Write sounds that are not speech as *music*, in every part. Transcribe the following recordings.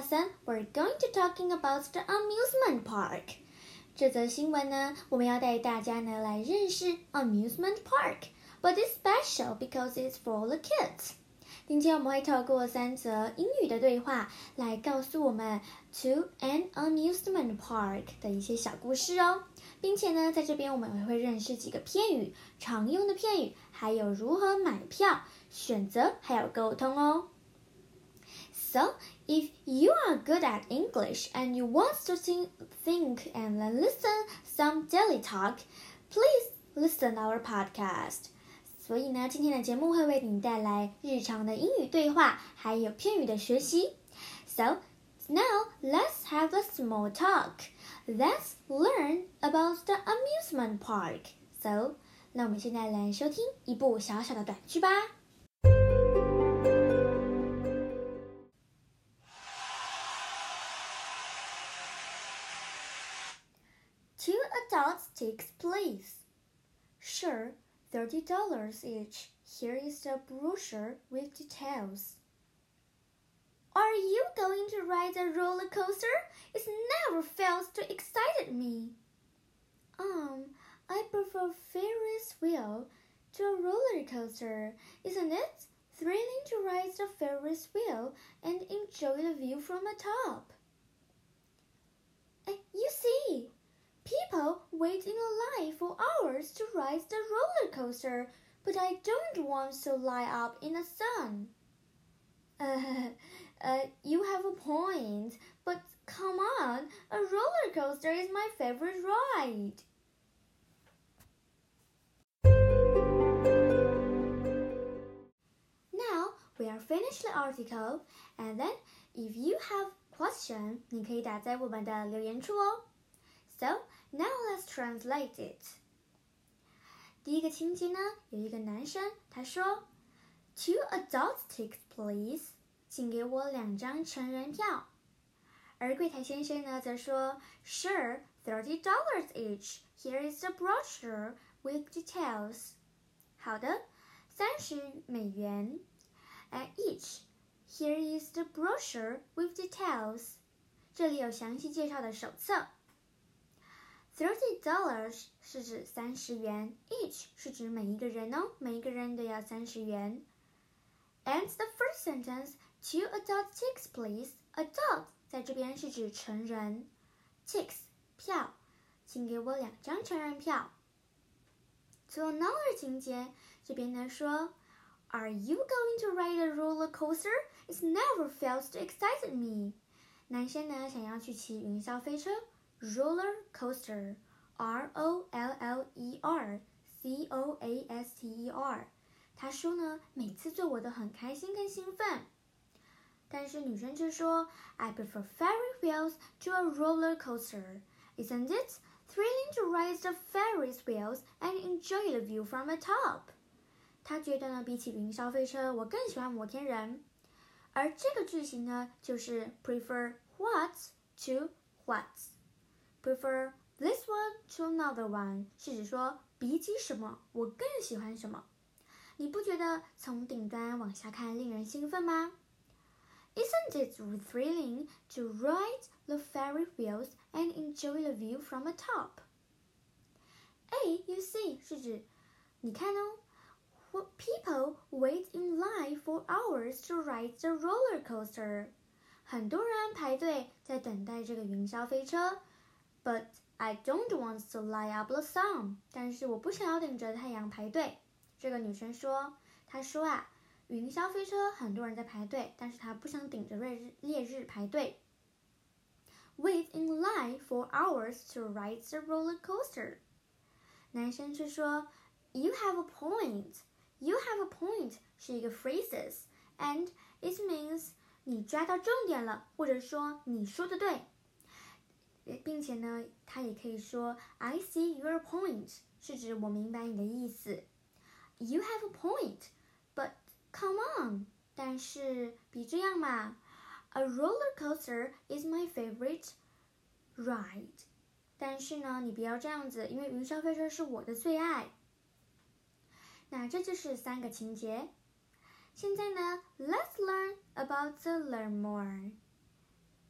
lesson, we're going to talking about the amusement park. 这则新闻呢，我们要带大家呢来认识 amusement park, but it's special because it's for the kids. 今天我们会透过三则英语的对话来告诉我们 to an amusement park 的一些小故事哦，并且呢，在这边我们也会认识几个片语，常用的片语，还有如何买票、选择还有沟通哦。So, if you are good at English and you want to think, think and listen some daily talk, please listen our podcast. 所以呢，今天的节目会为你带来日常的英语对话，还有片语的学习。So now let's have a small talk. Let's learn about the amusement park. So，那我们现在来收听一部小小的短剧吧。 Two adults take place. Sure, thirty dollars each. Here is the brochure with details. Are you going to ride a roller coaster? It never fails to excite me. Um, I prefer Ferris wheel to a roller coaster, isn't it? Thrilling to ride the Ferris wheel and enjoy the view from the top. Uh, you see, people wait in a line for hours to ride the roller coaster, but I don't want to lie up in the sun. Uh, uh, *laughs* you have a point, but come on, a roller coaster is my favorite ride. Now we are finished the article, and then if you have question，你可以打在我们的留言处哦。 So now let's translate it. 第一个情节呢，有一个男生，他说：“Two adults tickets, please。”请给我两张成人票。而柜台先生呢，则说：“Sure, thirty dollars each. Here is the brochure with details.” 好的，三十美元。呃，each. Here is the brochure with details. 这里有详细介绍的手册。 Thirty dollars 是指三十元，each 是指每一个人哦，每一个人都要三十元。And the first sentence, two adult tickets, please. Adult 在这边是指成人，tickets 票，请给我两张成人票。To another 情节，这边呢说，Are you going to ride a roller coaster? It never fails to excite me. 男生呢想要去骑云霄飞车 Roller coaster, R O L L E R C O A S T E R。他说呢，每次坐我都很开心跟兴奋。但是女生却说，I prefer ferry wheels to a roller coaster. Isn't it thrilling to ride the Ferris wheels and enjoy the view from the top? 他觉得呢，比起云霄飞车，我更喜欢摩天人。而这个句型呢，就是 prefer what to what。Prefer this one to another one 是指说比起什么，我更喜欢什么。你不觉得从顶端往下看令人兴奋吗？Isn't it thrilling to ride the Ferris wheels and enjoy the view from the top? A, you see 是指你看哦，People wait in line for hours to ride the roller coaster. 很多人排队在等待这个云霄飞车 ，But I don't want to lie up the sun. 但是我不想要顶着太阳排队。这个女生说：“她说啊，云霄飞车很多人在排队，但是她不想顶着烈日烈日排队。Wait in line for hours to ride the roller coaster。”男生却说：“You have a point. You have a point 是一个 phrases and it means 你抓到重点了，或者说你说的对。 并且呢，它也可以说 I see your point，是指我明白你的意思。You have a point, but come on. 但是别这样嘛，A roller coaster is my favorite ride. 但是呢，你不要这样子，因为云霄飞车是我的最爱。那这就是三个情节。现在呢，Let's learn about the learn more.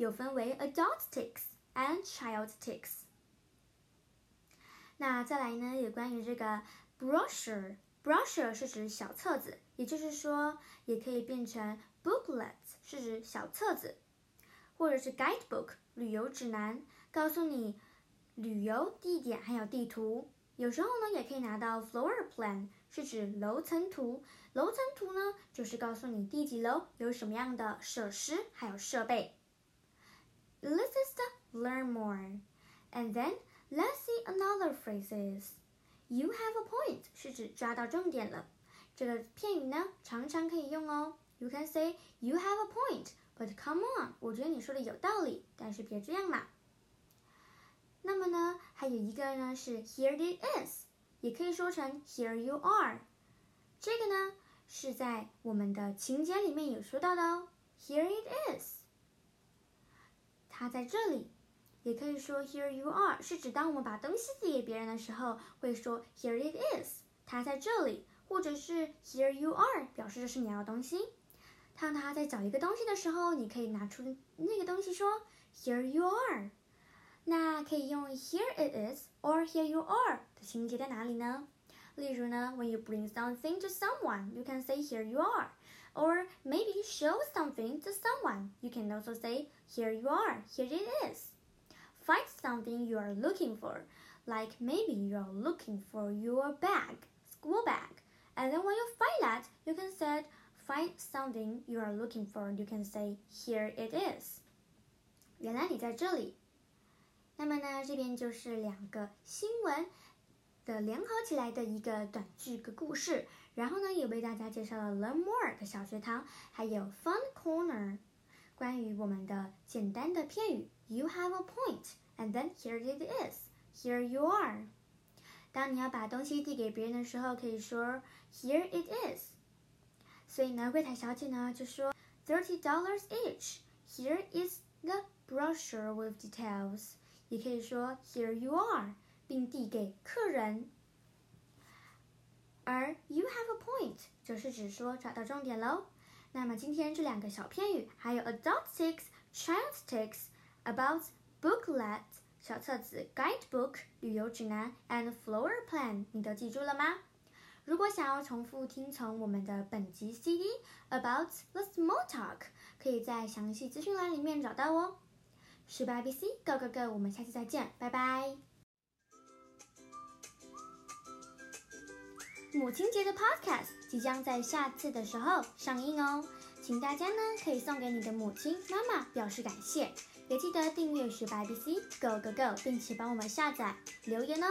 有分为 adult ticks and child ticks。那再来呢，有关于这个 brochure，brochure 是指小册子，也就是说，也可以变成 booklet，是指小册子，或者是 guidebook，旅游指南，告诉你旅游地点还有地图。有时候呢，也可以拿到 floor plan，是指楼层图。楼层图呢，就是告诉你第几楼有什么样的设施还有设备。Let's just learn more, and then let's see another phrases. You have a point 是指抓到重点了。这个片语呢，常常可以用哦。You can say you have a point, but come on，我觉得你说的有道理，但是别这样嘛。那么呢，还有一个呢是 Here it is，也可以说成 Here you are。这个呢是在我们的情节里面有说到的哦。Here it is。 在这里，也可以说 Here you are，是指当我们把东西递给别人的时候，会说 Here it is，它在这里，或者是 Here you are，表示这是你要的东西。当他在找一个东西的时候，你可以拿出那个东西说 Here you are。那可以用 Here it is or Here you are 的情节在哪里呢？例如呢，When you bring something to someone, you can say Here you are。or maybe show something to someone. You can also say, Here you are, here it is. Find something you are looking for, like maybe you are looking for your bag, school bag. And then when you find that, you can say, Find something you are looking for. You can say, Here it is. 原来你在这里。那么呢，这边就是两个新闻 的联合起来的一个短句个故事。然后呢，也为大家介绍了 Learn More 的小学堂，还有 Fun Corner，关于我们的简单的片语。You have a point, and then here it is. Here you are. 当你要把东西递给别人的时候，可以说 Here it is. 所以呢，柜台小姐呢就说 Thirty dollars each. Here is the brochure with details. 也可以说 Here you are， 并递给客人。而 you have a point 则是指说找到重点喽。那么今天这两个小片语，还有 adult ticks、child ticks、about booklet 小册子、guidebook 旅游指南 and floor plan，你都记住了吗？如果想要重复听从我们的本集 CD about the small talk，可以在详细资讯栏里面找到哦。十八 BC Go Go Go，我们下期再见，拜拜。母亲节的 Podcast 即将在下次的时候上映哦，请大家呢可以送给你的母亲妈妈表示感谢，也记得订阅十八 BC Go Go Go，并且帮我们下载留言哦。